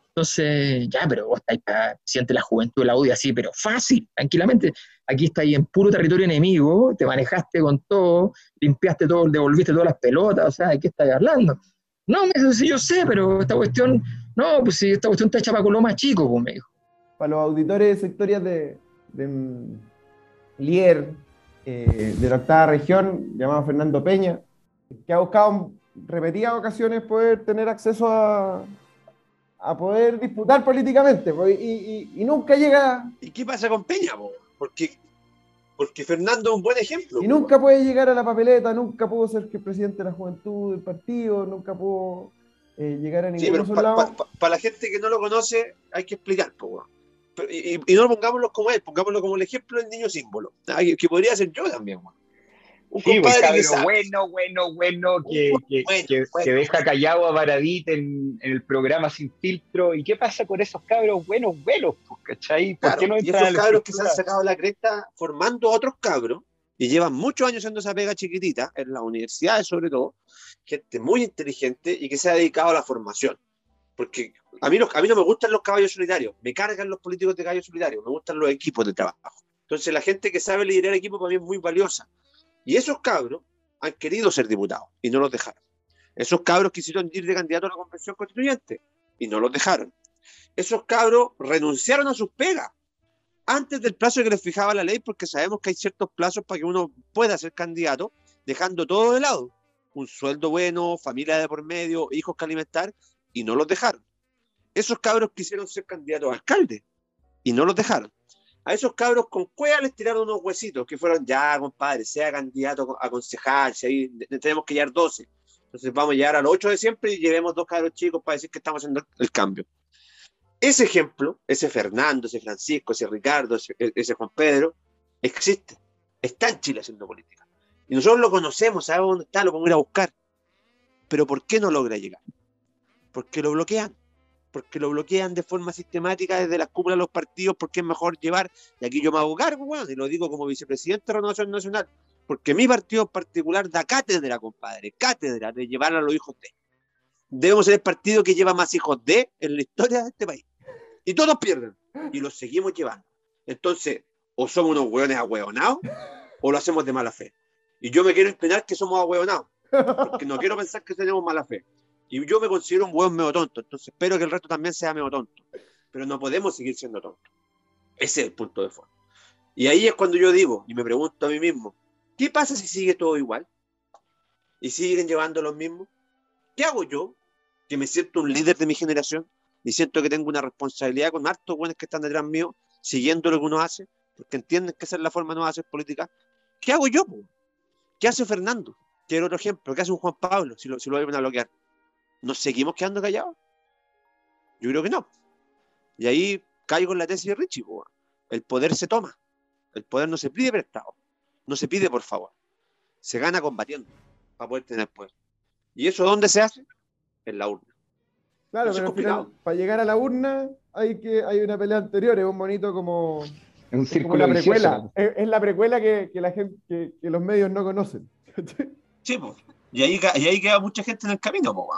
Entonces, ya, pero vos estáis para presidente de la juventud de la UDI así, pero fácil, tranquilamente. Aquí estáis en puro territorio enemigo, te manejaste con todo, limpiaste todo, devolviste todas las pelotas, o sea, ¿de qué estáis hablando? No, me sí, yo sé, pero esta cuestión, no, pues si esta cuestión está hecha para Coloma chico, pues me dijo. Para los auditores de sectores de, de Lier, eh, de la octava región, llamado Fernando Peña, que ha buscado en repetidas ocasiones poder tener acceso a, a poder disputar políticamente, pues, y, y, y, nunca llega... ¿Y qué pasa con Peña? Po? Porque, porque Fernando es un buen ejemplo. Y nunca puede llegar a la papeleta, nunca pudo ser presidente de la juventud del partido, nunca pudo eh, llegar a ningún sí, Para pa, pa, pa la gente que no lo conoce, hay que explicar, po, y, y, no pongámoslo como él, pongámoslo como el ejemplo del niño símbolo, que podría ser yo también. Man. Un sí, compadre que bueno, bueno, bueno, que, que, bueno, que, bueno, que deja callado a Baradit en, en, el programa sin filtro. ¿Y qué pasa con esos cabros buenos, buenos? ¿Cachai? ¿Por claro, qué no y esos cabros que se han sacado la cresta formando a otros cabros y llevan muchos años haciendo esa pega chiquitita, en las universidades sobre todo, gente muy inteligente y que se ha dedicado a la formación. Porque a mí, no, a mí no me gustan los caballos solitarios, me cargan los políticos de caballos solitarios, me gustan los equipos de trabajo. Entonces la gente que sabe liderar equipos para mí es muy valiosa. Y esos cabros han querido ser diputados y no los dejaron. Esos cabros quisieron ir de candidato a la convención constituyente y no los dejaron. Esos cabros renunciaron a sus pegas antes del plazo que les fijaba la ley porque sabemos que hay ciertos plazos para que uno pueda ser candidato dejando todo de lado. Un sueldo bueno, familia de por medio, hijos que alimentar y no los dejaron. Esos cabros quisieron ser candidatos a alcalde y no los dejaron. A esos cabros con cueva les tiraron unos huesitos que fueron, ya, compadre, sea candidato a concejal, si ahí tenemos que llegar 12. Entonces vamos a llegar al 8 de siempre y llevemos dos cabros chicos para decir que estamos haciendo el cambio. Ese ejemplo, ese Fernando, ese Francisco, ese Ricardo, ese, ese Juan Pedro, existe. Está en Chile haciendo política. Y nosotros lo conocemos, sabemos dónde está, lo podemos ir a buscar. Pero ¿por qué no logra llegar? porque lo bloquean, porque lo bloquean de forma sistemática desde las cúpulas de los partidos, porque es mejor llevar, y aquí yo me hago cargo, y lo digo como vicepresidente de Renovación Nacional, porque mi partido en particular da cátedra, compadre, cátedra de llevar a los hijos de. Debemos ser el partido que lleva más hijos de en la historia de este país. Y todos pierden. Y los seguimos llevando. Entonces, o somos unos hueones ahueonados, o lo hacemos de mala fe. Y yo me quiero inclinar que somos ahueonados, porque no quiero pensar que tenemos mala fe. Y yo me considero un hueón medio tonto, entonces espero que el resto también sea medio tonto. Pero no podemos seguir siendo tontos. Ese es el punto de fondo. Y ahí es cuando yo digo, y me pregunto a mí mismo, ¿qué pasa si sigue todo igual? ¿Y siguen llevando los mismos? ¿Qué hago yo? Que me siento un líder de mi generación y siento que tengo una responsabilidad con hartos buenos que están detrás mío, siguiendo lo que uno hace, porque entienden que esa es la forma de no hacer política. ¿Qué hago yo? ¿Qué hace Fernando? Que era otro ejemplo. ¿Qué hace un Juan Pablo si lo, si lo vuelven a bloquear? ¿Nos seguimos quedando callados? Yo creo que no. Y ahí caigo en la tesis de Richie. po. El poder se toma. El poder no se pide prestado. No se pide por favor. Se gana combatiendo para poder tener poder. ¿Y eso dónde se hace? En la urna. Claro, pero al final, complicado. para llegar a la urna hay que hay una pelea anterior, es un bonito como, Es un es como la precuela. Es, es la precuela que, que la gente, que, que los medios no conocen. Sí, po. Y ahí, y ahí queda mucha gente en el camino, po.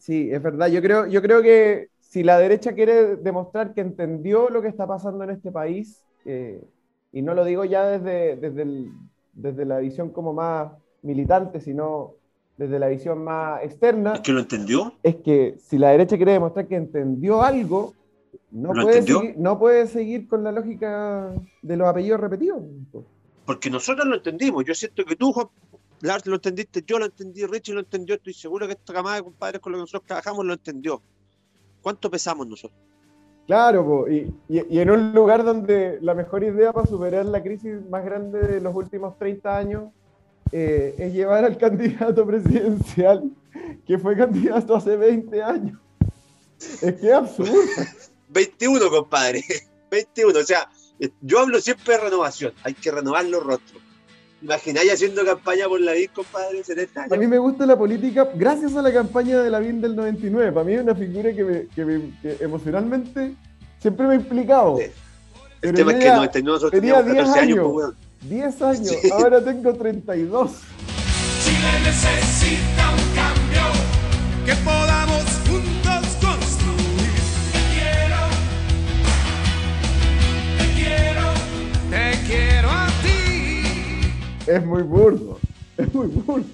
Sí, es verdad. Yo creo, yo creo que si la derecha quiere demostrar que entendió lo que está pasando en este país, eh, y no lo digo ya desde, desde, el- desde la visión como más militante, sino desde la visión más externa, Es que lo entendió. es que si la derecha quiere demostrar que entendió algo, no ¿Lo puede, entendió? seguir, no puede seguir con la lógica de los apellidos repetidos. Porque nosotros lo entendimos. Yo siento que tú, Juan Lars, lo entendiste, yo lo entendí, Richie lo entendió. Estoy seguro que esta camada de compadres con los que nosotros trabajamos lo entendió. ¿Cuánto pesamos nosotros? Claro, po, y, y- y en un lugar donde la mejor idea para superar la crisis más grande de los últimos 30 años eh, es llevar al candidato presidencial que fue candidato hace 20 años. Es que es absurdo. 21, compadre. 21. O sea, yo hablo siempre de renovación. Hay que renovar los rostros. Imagináis haciendo campaña por la vida, compadre, 70 A años. mí me gusta la política gracias a la campaña de la BIN del 99. Para mí es una figura que, me- que me- que emocionalmente siempre me ha implicado. Sí. El Pero tema es que en 99 nosotros tenía teníamos 10 14 años, años. pues, weón. 10 años, Sí. ahora tengo 32. Chile necesita un cambio que podamos Es muy burdo. Es muy burdo.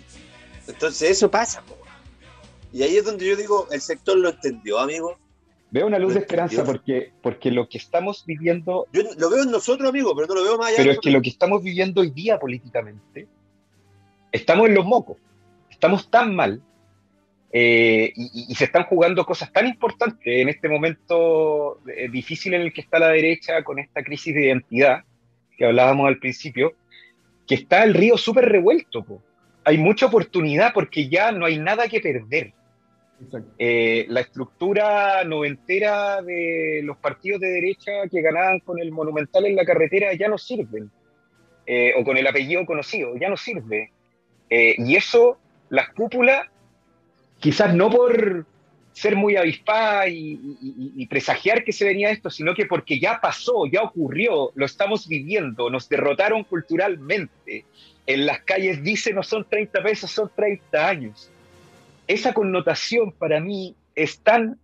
Entonces eso pasa. po. Y ahí es donde yo digo, el sector lo entendió, amigo. Veo una luz Lo de esperanza porque, porque lo que estamos viviendo, Yo lo veo en nosotros, amigo, pero no lo veo más allá pero es que lo que estamos viviendo hoy día políticamente, estamos en los mocos, estamos tan mal eh, y, y- y se están jugando cosas tan importantes en este momento eh, difícil en el que está la derecha con esta crisis de identidad que hablábamos al principio, que está el río súper revuelto. po. Hay mucha oportunidad porque ya no hay nada que perder. Eh, la estructura noventera de los partidos de derecha que ganaban con el monumental en la carretera ya no sirven, Eh, o con el apellido conocido, ya no sirve. Eh, y eso, las cúpulas, quizás no por ser muy avispadas y, y- presagiar que se venía esto, sino que porque ya pasó, ya ocurrió, lo estamos viviendo, nos derrotaron culturalmente. En las calles dice no son 30 pesos, son 30 años esa connotación para mí es tan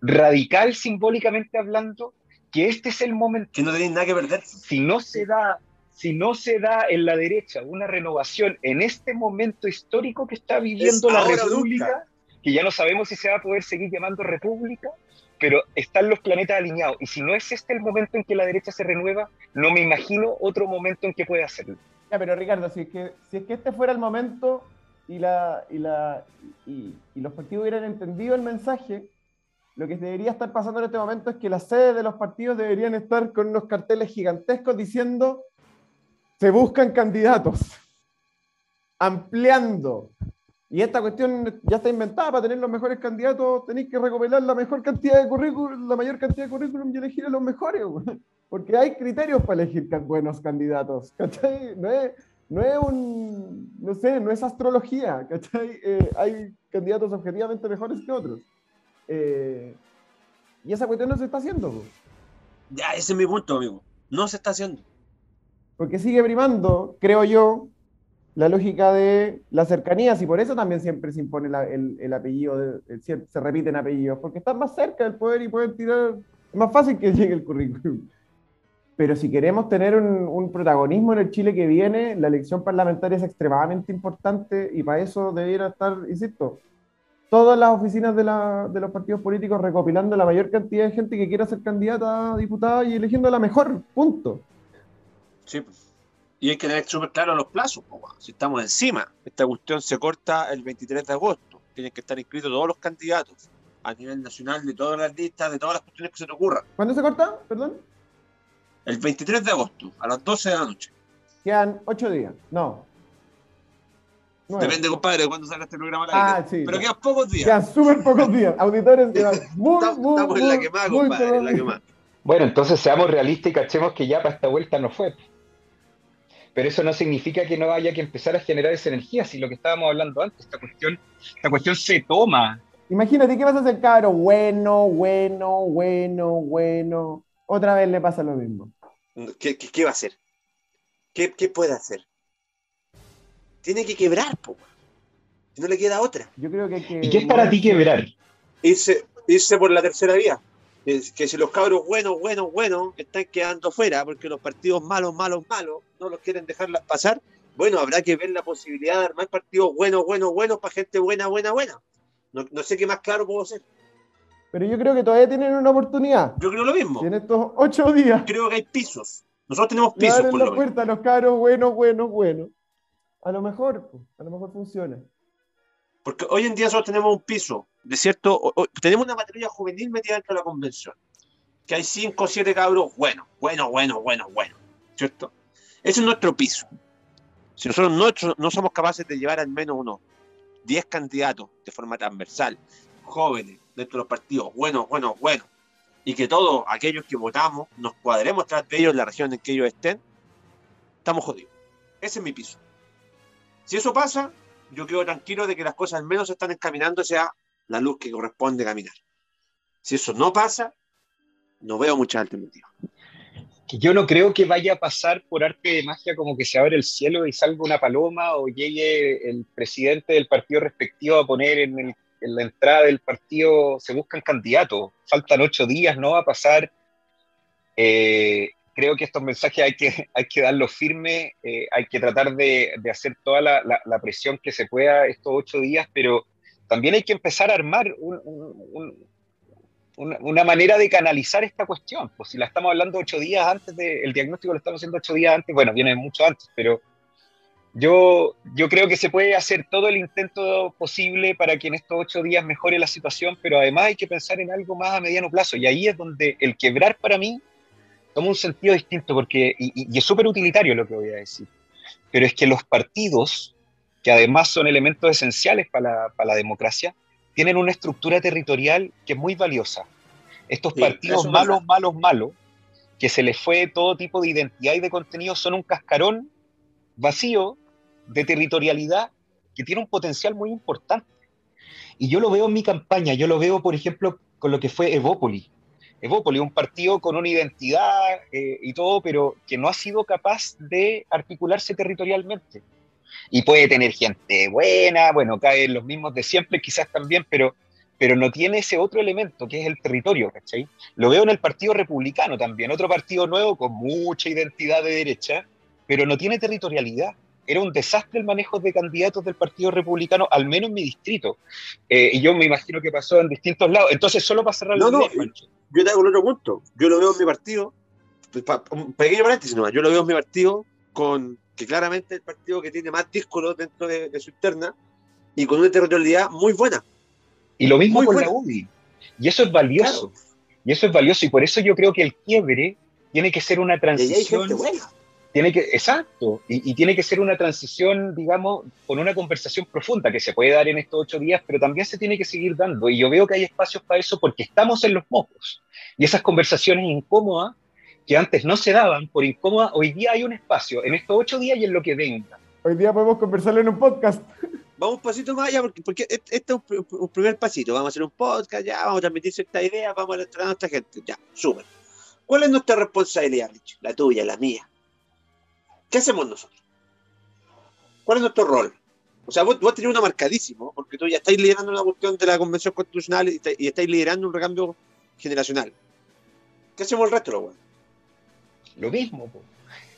radical simbólicamente hablando que este es el momento. Que no tenéis nada que perder. Si no se da, si no se da en la derecha una renovación en este momento histórico que está viviendo Es la República, nunca. Que ya no sabemos si se va a poder seguir llamando República, pero están los planetas alineados. Y si no es este el momento en que la derecha se renueva, no me imagino otro momento en que pueda hacerlo. Ya, pero Ricardo, si es que, si es que este fuera el momento y, la, y, la, y, y los partidos hubieran entendido el mensaje, lo que debería estar pasando en este momento es que las sedes de los partidos deberían estar con unos carteles gigantescos diciendo se buscan candidatos, ampliando. Y esta cuestión ya está inventada para tener los mejores candidatos, tenéis que recopilar la mejor cantidad de currículum, la mayor cantidad de currículum y elegir a los mejores. güey. Porque hay criterios para elegir buenos candidatos. ¿cachai? No es, no es un, no sé, no es astrología. ¿cachai? Eh, hay candidatos objetivamente mejores que otros. Eh, y esa cuestión no se está haciendo. po. Ya, ese es mi punto, amigo. No se está haciendo. Porque sigue primando, creo yo, la lógica de las cercanías y por eso también siempre se impone el, el apellido, de- el- se repiten apellidos, porque están más cerca del poder y pueden tirar, es más fácil que llegue el currículum. Pero si queremos tener un, un protagonismo en el Chile que viene, la elección parlamentaria es extremadamente importante y para eso debiera estar, insisto, todas las oficinas de, la- los partidos políticos recopilando la mayor cantidad de gente que quiera ser candidata a diputada y eligiendo la mejor, punto. Sí. Y hay que tener súper claro los plazos, po, si estamos encima. Esta cuestión se corta el 23 de agosto. Tienen que estar inscritos todos los candidatos a nivel nacional de todas las listas, de todas las cuestiones que se te ocurran. ¿Cuándo se corta? Perdón. El 23 de agosto, a las 12 de la noche. Quedan ocho días. No. Nueve. Depende, compadre, de cuándo salga este programa al Ah, sí. Pero quedan pocos días. Quedan súper pocos días. Auditores, quedan muy, Estamos, muy, estamos en la quemada, compadre, en la quemada. Bueno, entonces seamos realistas y cachemos que ya para esta vuelta no fue. Pero eso no significa que no haya que empezar a generar esa energía, si lo que estábamos hablando antes, esta cuestión, esta cuestión se toma. Imagínate, ¿qué vas a hacer, cabro? Bueno, bueno, bueno, bueno. Otra vez le pasa lo mismo. ¿Qué, qué, qué va a hacer? ¿Qué, qué puede hacer? Tiene que quebrar, po. Si no le queda otra. Yo creo que. ¿Y qué es para ti quebrar? Irse, irse por la tercera vía. Que, que si los cabros buenos, buenos, buenos están quedando fuera porque los partidos malos, malos, malos no los quieren dejarlas pasar, bueno, habrá que ver la posibilidad de armar partidos buenos, buenos, buenos para gente buena, buena, buena. No, no sé qué más claro puedo ser. Pero yo creo que todavía tienen una oportunidad. Yo creo lo mismo. Y en estos ocho días. Creo que hay pisos. Nosotros tenemos pisos, abren por la lo menos. puerta a los cabros buenos, buenos, buenos. A lo mejor, a lo mejor funciona. Porque hoy en día nosotros tenemos un piso, de cierto, tenemos una patrulla juvenil metida dentro de la convención, que hay cinco o siete cabros buenos, buenos, buenos, buenos, buenos, ¿cierto? Ese es nuestro piso. Si nosotros no, somos capaces de llevar al menos unos 10 candidatos de forma transversal, jóvenes, dentro de los partidos, buenos, buenos, buenos, y que todos aquellos que votamos nos cuadremos tras de ellos en la región en que ellos estén, estamos jodidos. Ese es mi piso. Si eso pasa, yo quedo tranquilo de que las cosas al menos están encaminando hacia la luz que corresponde caminar. Si eso no pasa, no veo muchas alternativas. Que yo no creo que vaya a pasar por arte de magia como que se abre el cielo y salga una paloma o llegue el presidente del partido respectivo a poner en, el- en la entrada del partido, se buscan candidatos, faltan ocho días, no va a pasar. Eh, creo que estos mensajes hay que, hay que darlos firmes, eh, hay que tratar de, de hacer toda la- la presión que se pueda estos ocho días, pero también hay que empezar a armar un- un- un- una, manera de canalizar esta cuestión. Pues si la estamos hablando ocho días antes de, el diagnóstico lo estamos haciendo ocho días antes, bueno, viene mucho antes, pero yo, yo creo que se puede hacer todo el intento posible para que en estos ocho días mejore la situación, pero además hay que pensar en algo más a mediano plazo. Y ahí es donde el quebrar para mí toma un sentido distinto, porque, y- y es súper utilitario lo que voy a decir, pero es que los partidos, que además son elementos esenciales para la, para la democracia, tienen una estructura territorial que es muy valiosa. Estos Sí, partidos malos, malos, malos, que se les fue todo tipo de identidad y de contenido, son un cascarón vacío de territorialidad que tiene un potencial muy importante. Y yo lo veo en mi campaña, yo lo veo, por ejemplo, con lo que fue Evópoli. Evópoli, un partido con una identidad eh, y todo, pero que no ha sido capaz de articularse territorialmente. Y puede tener gente buena, bueno, caen los mismos de siempre, quizás también, pero, pero no tiene ese otro elemento que es el territorio, ¿cachai? Lo veo en el Partido Republicano también, otro partido nuevo con mucha identidad de derecha, pero no tiene territorialidad. Era un desastre el manejo de candidatos del Partido Republicano, al menos en mi distrito. Eh, y yo me imagino que pasó en distintos lados. Entonces, solo para cerrar No, no, Yo te hago el otro punto. Yo lo veo en mi partido, pa- un pequeño paréntesis nomás, yo lo veo en mi partido con que claramente es el partido que tiene más díscolos dentro de, de su interna y con una territorialidad muy buena. Y lo mismo Muy con buena. la UDI. Y eso es valioso. Y eso es valioso. Y por eso yo creo que el quiebre tiene que ser una Y ahí hay transición. gente buena. Tiene que, exacto. Y, y tiene que ser una transición, digamos, con una conversación profunda que se puede dar en estos ocho días, pero también se tiene que seguir dando. Y yo veo que hay espacios para eso porque estamos en los mocos. Y esas conversaciones incómodas que antes no se daban por incómodas, hoy día hay un espacio en estos ocho días y en lo que venga. Hoy día podemos conversarlo en un podcast. Vamos un pasito más allá, porque, porque este este es un, pr- un primer pasito. Vamos a hacer un podcast, ya, vamos a transmitir ciertas ideas, vamos a entrenar a nuestra gente. Ya, súper. ¿Cuál es nuestra responsabilidad, Rich? La tuya, la mía. ¿Qué hacemos nosotros? ¿Cuál es nuestro rol? O sea, vos, vos tenés uno marcadísimo, porque tú ya estáis liderando una cuestión de la Convención Constitucional y, te- y estáis liderando un recambio generacional. ¿Qué hacemos el resto, los weones? Lo mismo, po.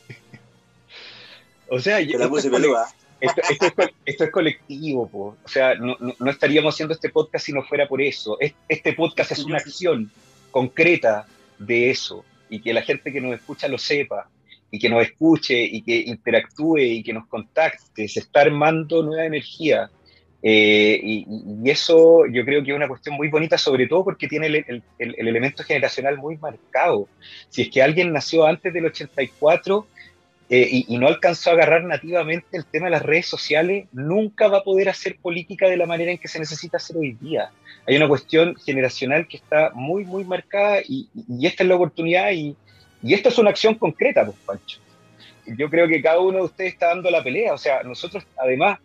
O sea, yo- esto, es puse cole- peluda. esto- esto es, co- esto es colectivo, po. O sea, no, no- no estaríamos haciendo este podcast si no fuera por eso. Es- Este podcast es una acción concreta de eso y que la gente que nos escucha lo sepa y que nos escuche y que interactúe y que nos contacte. Se está armando nueva energía. Eh, y, eso yo creo que es una cuestión muy bonita, sobre todo porque tiene el, el- el- el elemento generacional muy marcado. Si es que alguien nació antes del 84 eh, y, y no alcanzó a agarrar nativamente el tema de las redes sociales, nunca va a poder hacer política de la manera en que se necesita hacer hoy día. Hay una cuestión generacional que está muy, muy marcada y, esta es la oportunidad y, y esta es una acción concreta, pues, Pancho. Yo creo que cada uno de ustedes está dando la pelea. O sea, nosotros además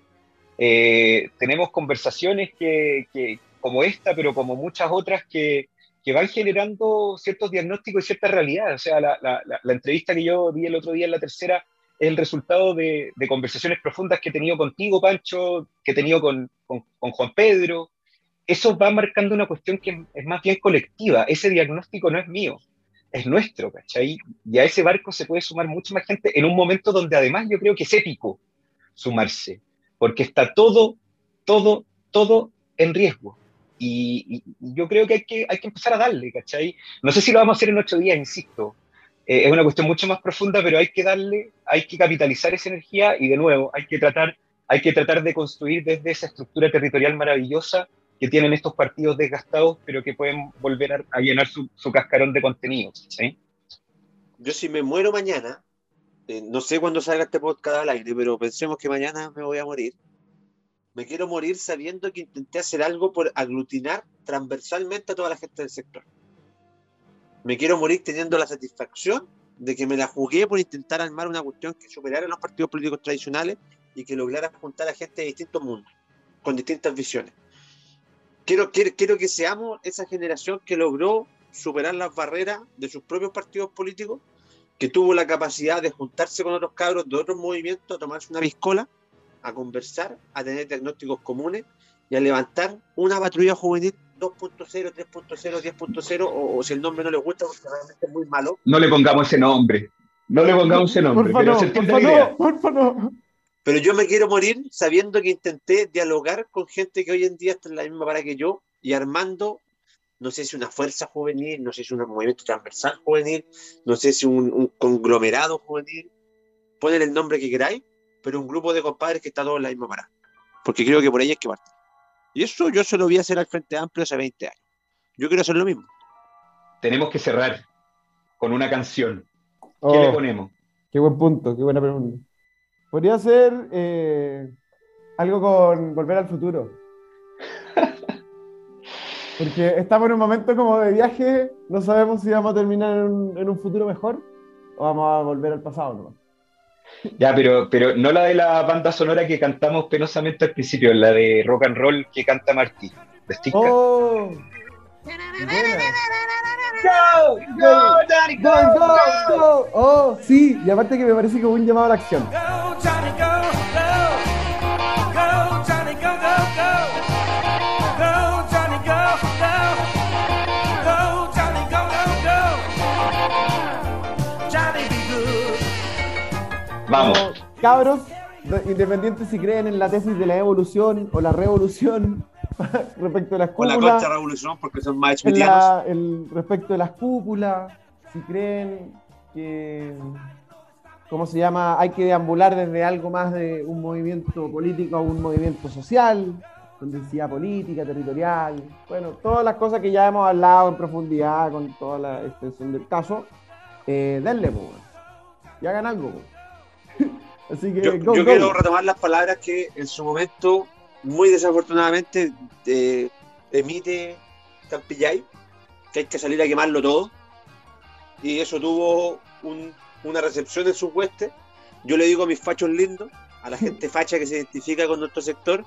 eh, tenemos conversaciones que, que- como esta, pero como muchas otras que, van generando ciertos diagnósticos y ciertas realidades. O sea, la, la- entrevista que yo di el otro día en la tercera es el resultado de, de conversaciones profundas que he tenido contigo, Pancho, que he tenido con, con- Juan Pedro. Eso va marcando una cuestión que es más bien colectiva. Ese diagnóstico no es mío, es nuestro, ¿cachai? Y a ese barco se puede sumar mucha más gente en un momento donde además yo creo que es épico sumarse, porque está todo, todo, todo en riesgo. Y, y- yo creo que hay, que hay que empezar a darle, ¿cachai? No sé si lo vamos a hacer en ocho días, insisto. Eh, es una cuestión mucho más profunda, pero hay que darle, hay que capitalizar esa energía y de nuevo hay que tratar, hay que tratar de construir desde esa estructura territorial maravillosa que tienen estos partidos desgastados, pero que pueden volver a, a llenar su, su cascarón de contenido. ¿sí? Yo si me muero mañana, eh, no sé cuándo salga este podcast al aire, pero pensemos que mañana me voy a morir. Me quiero morir sabiendo que intenté hacer algo por aglutinar transversalmente a toda la gente del sector. Me quiero morir teniendo la satisfacción de que me la jugué por intentar armar una cuestión que superara los partidos políticos tradicionales y que lograra juntar a gente de distintos mundos, con distintas visiones. Quiero, quiero, quiero que seamos esa generación que logró superar las barreras de sus propios partidos políticos que tuvo la capacidad de juntarse con otros cabros de otros movimientos, a tomarse una piscola, a conversar, a tener diagnósticos comunes y a levantar una patrulla juvenil 2.0, 3.0, 10.0, o, o si el nombre no les gusta porque realmente es muy malo. No le pongamos ese nombre. No le pongamos ese nombre, Porfa, pero no, se no, porfa, no. Pero yo me quiero morir sabiendo que intenté dialogar con gente que hoy en día está en la misma para que yo y armando, no sé si una fuerza juvenil, no sé si un movimiento transversal juvenil, no sé si un, un conglomerado juvenil, ponen el nombre que queráis, pero un grupo de compadres que está todo en la misma parada. Porque creo que por ahí es que partir. Y eso yo se lo voy a hacer al Frente Amplio hace 20 años. Yo quiero hacer lo mismo. Tenemos que cerrar con una canción. ¿Qué Oh, le ponemos? qué buen punto, qué buena pregunta. Podría ser eh, algo con Volver al Futuro. Porque estamos en un momento como de viaje, no sabemos si vamos a terminar en un, en un futuro mejor o vamos a volver al pasado. ¿no? Ya, pero, pero no la de la banda sonora que cantamos penosamente al principio, la de rock and roll que canta Martí. ¿De? ¡Oh! Go, go, Daddy, ¡Go, go, go! ¡Oh, sí! Y aparte que me parece que hubo un llamado a la acción. Go, Johnny, go, go. Go, Vamos. Cabros, de- independientes si creen en la tesis de la evolución o la revolución respecto de las Con la cúpulas, contra revolución, porque son más en la- el, respecto de las cúpulas, si creen que, ¿cómo se llama? Hay que deambular desde algo más de un movimiento político a un movimiento social, con densidad política, territorial, bueno, todas las cosas que ya hemos hablado en profundidad con toda la extensión del caso, eh, denle, pues, y hagan algo. pues. Así que, Yo, go, yo go. quiero retomar las palabras que en su momento, muy desafortunadamente, eh, emite Campillay, que hay que salir a quemarlo todo. Y eso tuvo un- una recepción en sus huestes. Yo le digo a mis fachos lindos, a la gente facha que se identifica con nuestro sector,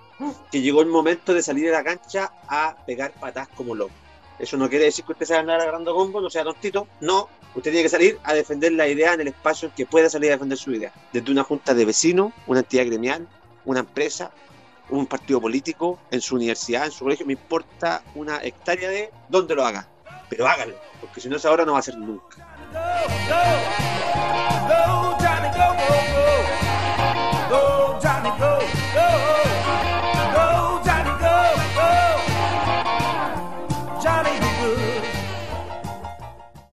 que llegó el momento de salir a la cancha a pegar patas como loco. Eso no quiere decir que usted se va a andar agarrando combo, no sea tontito. No, usted tiene que salir a defender la idea en el espacio en que pueda salir a defender su idea. Desde una junta de vecinos, una entidad gremial, una empresa, un partido político, en su universidad, en su colegio, me importa una hectárea de dónde lo haga. Pero hágalo, porque si no es ahora no va a ser nunca.